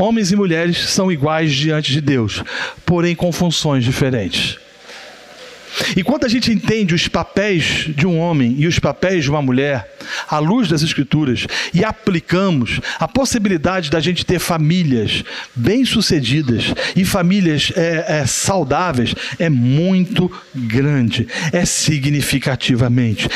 Homens e mulheres são iguais diante de Deus, porém com funções diferentes. E quando a gente entende os papéis de um homem e os papéis de uma mulher, à luz das Escrituras, e aplicamos a possibilidade da gente ter famílias bem-sucedidas e famílias é, é, saudáveis, é muito grande, é significativamente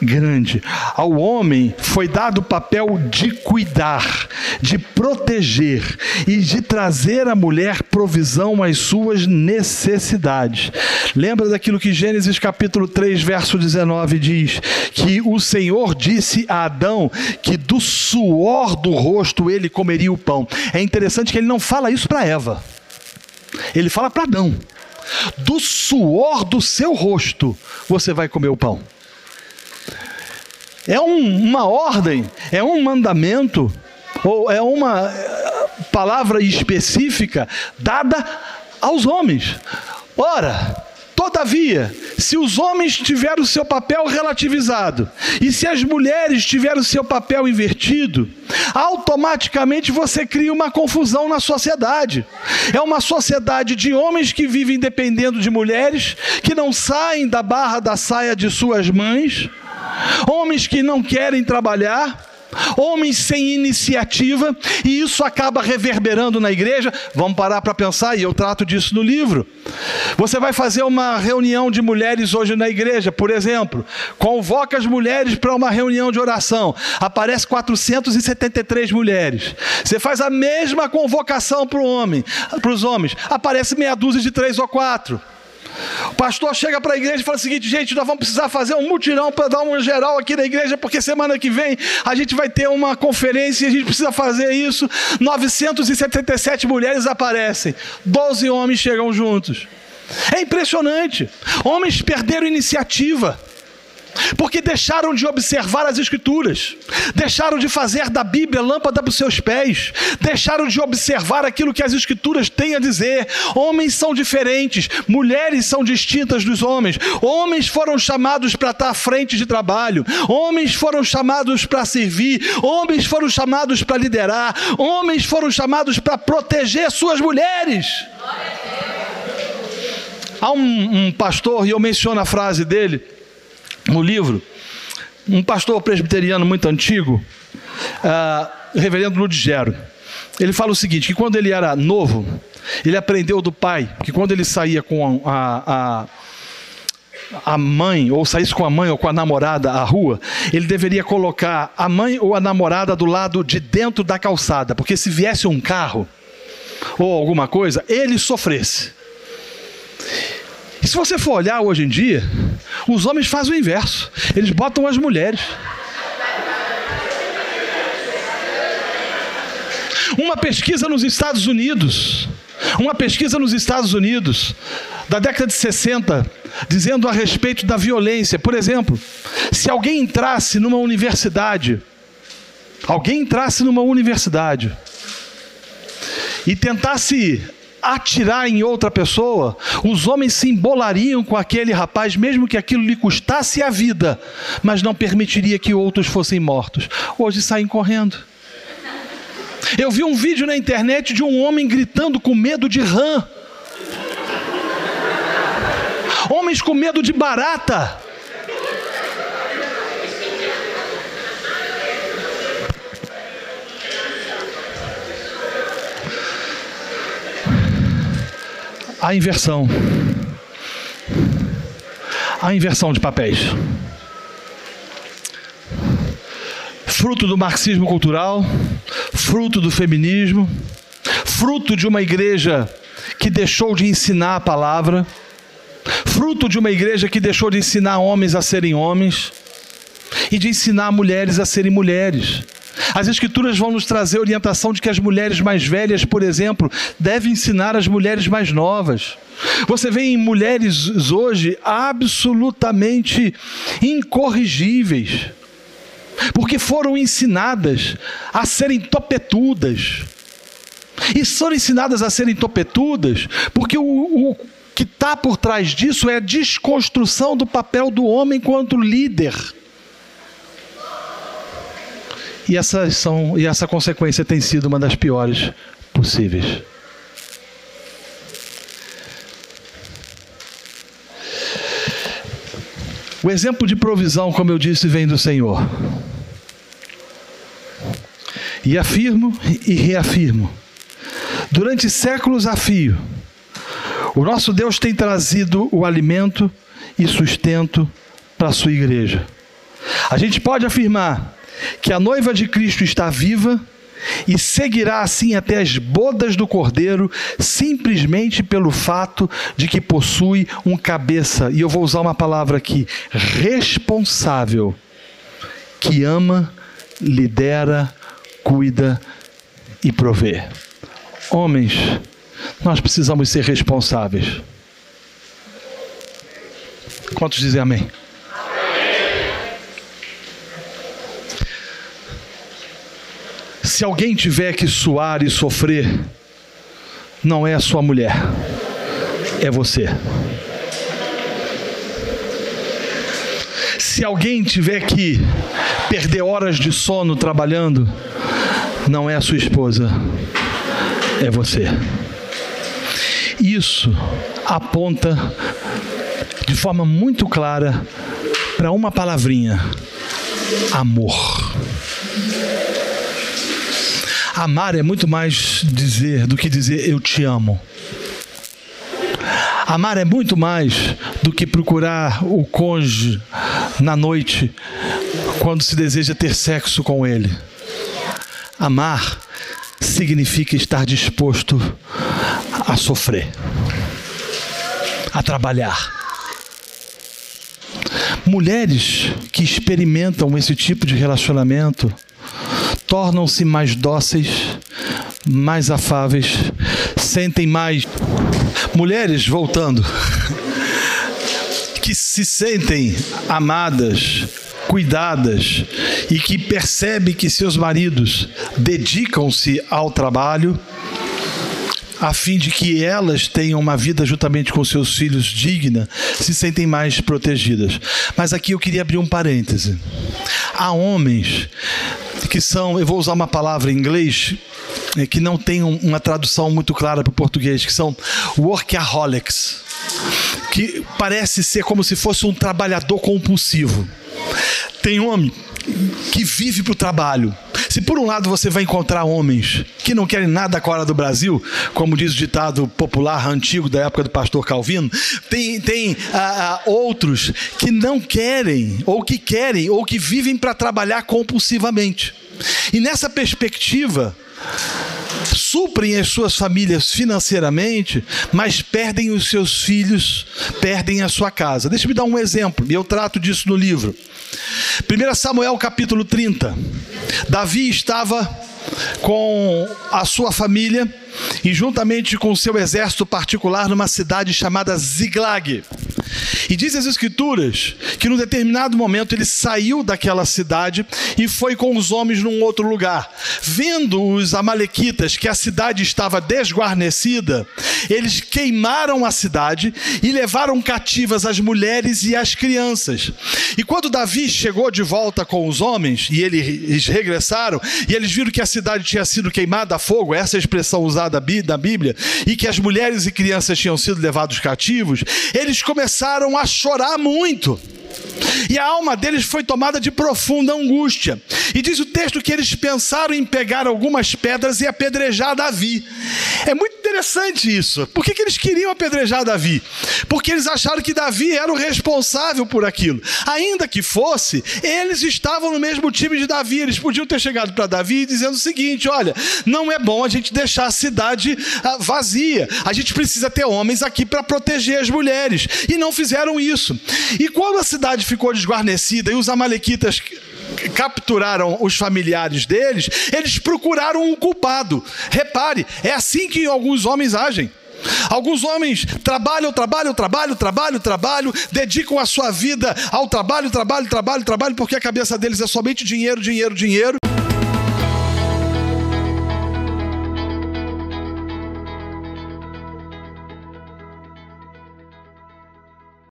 grande. Ao homem foi dado o papel de cuidar, de proteger e de trazer à mulher provisão às suas necessidades. Lembra daquilo que Gênesis capítulo 3, verso 19 diz: que o Senhor disse a Adão que do suor do rosto ele comeria o pão. É interessante que ele não fala isso para Eva. Ele fala para Adão. Do suor do seu rosto você vai comer o pão. É um, uma ordem, é um mandamento, ou é uma eh, palavra específica dada aos homens. Ora, Todavia, se os homens tiverem o seu papel relativizado e se as mulheres tiverem o seu papel invertido, automaticamente você cria uma confusão na sociedade. É uma sociedade de homens que vivem dependendo de mulheres, que não saem da barra da saia de suas mães homens que não querem trabalhar, homens sem iniciativa, e isso acaba reverberando na igreja. Vamos parar para pensar, e eu trato disso no livro. Você vai fazer uma reunião de mulheres hoje na igreja, por exemplo, convoca as mulheres para uma reunião de oração, aparece 473 mulheres. Você faz a mesma convocação para o homem, para os homens, aparece meia dúzia de três ou quatro. Pastor chega para a igreja e fala o seguinte: gente, nós vamos precisar fazer um mutirão para dar um geral aqui na igreja, porque semana que vem a gente vai ter uma conferência e a gente precisa fazer isso. 977 mulheres aparecem, 12 homens chegam juntos. É impressionante. Homens perderam iniciativa porque deixaram de observar as Escrituras, deixaram de fazer da Bíblia lâmpada para os seus pés, deixaram de observar aquilo que as Escrituras têm a dizer. Homens são diferentes, mulheres são distintas dos homens, homens foram chamados para estar à frente de trabalho, homens foram chamados para servir, homens foram chamados para liderar, homens foram chamados para proteger suas mulheres. Há um, um pastor, e eu menciono a frase dele no livro, um pastor presbiteriano muito antigo, uh, reverendo Ludigero, ele fala o seguinte: que quando ele era novo, ele aprendeu do pai que quando ele saía com a, a a mãe, ou saísse com a mãe ou com a namorada à rua, ele deveria colocar a mãe ou a namorada do lado de dentro da calçada, porque se viesse um carro ou alguma coisa, ele sofresse. E se você for olhar hoje em dia, os homens fazem o inverso. Eles botam as mulheres. Uma pesquisa nos Estados Unidos, uma pesquisa nos Estados Unidos, da década de 60, dizendo a respeito da violência. Por exemplo, se alguém entrasse numa universidade, alguém entrasse numa universidade e tentasse atirar em outra pessoa, os homens se embolariam com aquele rapaz, mesmo que aquilo lhe custasse a vida, mas não permitiria que outros fossem mortos. Hoje saem correndo. Eu vi um vídeo na internet de um homem gritando com medo de rã. Homens com medo de barata. A inversão. A inversão de papéis. Fruto do marxismo cultural, fruto do feminismo, fruto de uma igreja que deixou de ensinar a palavra, fruto de uma igreja que deixou de ensinar homens a serem homens e de ensinar mulheres a serem mulheres. As Escrituras vão nos trazer orientação de que as mulheres mais velhas, por exemplo, devem ensinar as mulheres mais novas. Você vê em mulheres hoje absolutamente incorrigíveis, porque foram ensinadas a serem topetudas. E são ensinadas a serem topetudas porque o, o que está por trás disso é a desconstrução do papel do homem quanto líder. E, essas são, e essa consequência tem sido uma das piores possíveis. O exemplo de provisão, como eu disse, vem do Senhor. E afirmo e reafirmo. Durante séculos a fio, o nosso Deus tem trazido o alimento e sustento para a sua igreja. A gente pode afirmar que a noiva de Cristo está viva e seguirá assim até as bodas do cordeiro, simplesmente pelo fato de que possui um cabeça, e eu vou usar uma palavra aqui, responsável, que ama, lidera, cuida e provê. Homens, nós precisamos ser responsáveis. Quantos dizem amém? Se alguém tiver que suar e sofrer, não é a sua mulher, é você. Se alguém tiver que perder horas de sono trabalhando, não é a sua esposa, é você. Isso aponta de forma muito clara para uma palavrinha: amor. Amar é muito mais dizer do que dizer eu te amo. Amar é muito mais do que procurar o cônjuge na noite quando se deseja ter sexo com ele. Amar significa estar disposto a sofrer, a trabalhar. Mulheres que experimentam esse tipo de relacionamento tornam-se mais dóceis, mais afáveis, sentem mais. Mulheres, voltando, que se sentem amadas, cuidadas e que percebem que seus maridos dedicam-se ao trabalho a fim de que elas tenham uma vida juntamente com seus filhos digna, se sentem mais protegidas. Mas aqui eu queria abrir um parêntese. Há homens que são, eu vou usar uma palavra em inglês é, que não tem uma tradução muito clara para o português, que são workaholics, que parece ser como se fosse um trabalhador compulsivo. Tem homem que vive para o trabalho. Se por um lado você vai encontrar homens que não querem nada com a hora do Brasil, como diz o ditado popular antigo da época do pastor Calvino, tem, tem ah, ah, outros que não querem, ou que querem, ou que vivem para trabalhar compulsivamente. E nessa perspectiva, suprem as suas famílias financeiramente, mas perdem os seus filhos, perdem a sua casa. Deixa me dar um exemplo, e eu trato disso no livro. 1 Samuel capítulo 30. Davi estava com a sua família e juntamente com seu exército particular numa cidade chamada Ziglag. E diz as Escrituras que num determinado momento ele saiu daquela cidade e foi com os homens num outro lugar. Vendo os Amalequitas que a cidade estava desguarnecida, eles queimaram a cidade e levaram cativas as mulheres e as crianças. E quando Davi chegou de volta com os homens e eles regressaram e eles viram que a cidade tinha sido queimada a fogo, essa é a expressão usada da Bíblia, e que as mulheres e crianças tinham sido levados cativos, eles começaram a chorar muito. E a alma deles foi tomada de profunda angústia. E diz o texto que eles pensaram em pegar algumas pedras e apedrejar Davi. É muito interessante isso. Por que, que eles queriam apedrejar Davi? Porque eles acharam que Davi era o responsável por aquilo. Ainda que fosse, eles estavam no mesmo time de Davi. Eles podiam ter chegado para Davi dizendo o seguinte: olha, não é bom a gente deixar a cidade ah, vazia. A gente precisa ter homens aqui para proteger as mulheres. E não fizeram isso. E quando a cidade ficou desguarnecida e os amalequitas capturaram os familiares deles, eles procuraram um culpado. Repare, é assim que alguns homens agem. Alguns homens trabalham, trabalham, trabalham, trabalham, trabalham, dedicam a sua vida ao trabalho, trabalho, trabalho, trabalho, porque a cabeça deles é somente dinheiro, dinheiro, dinheiro.